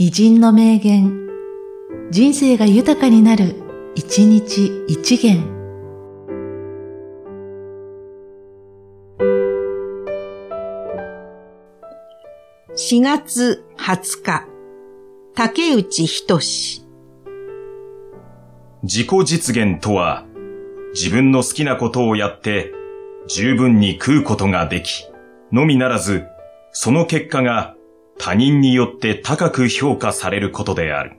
偉人の名言、人生が豊かになる、一日一元。4月20日、竹内仁。自己実現とは、自分の好きなことをやって、十分に食うことができ、のみならず、その結果が他人によって高く評価されることである。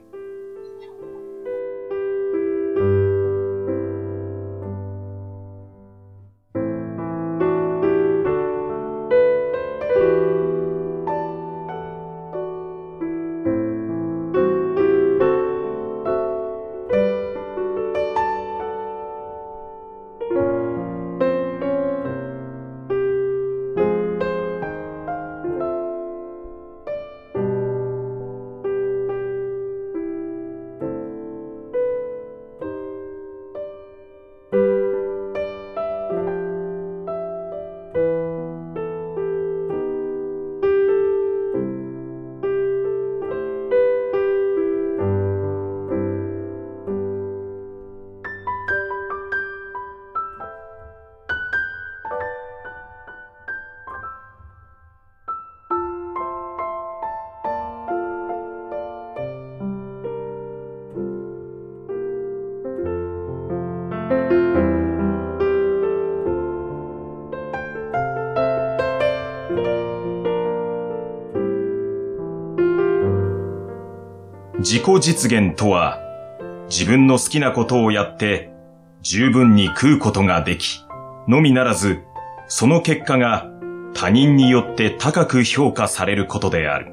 自己実現とは、自分の好きなことをやって、十分に食うことができ、のみならず、その結果が他人によって高く評価されることである。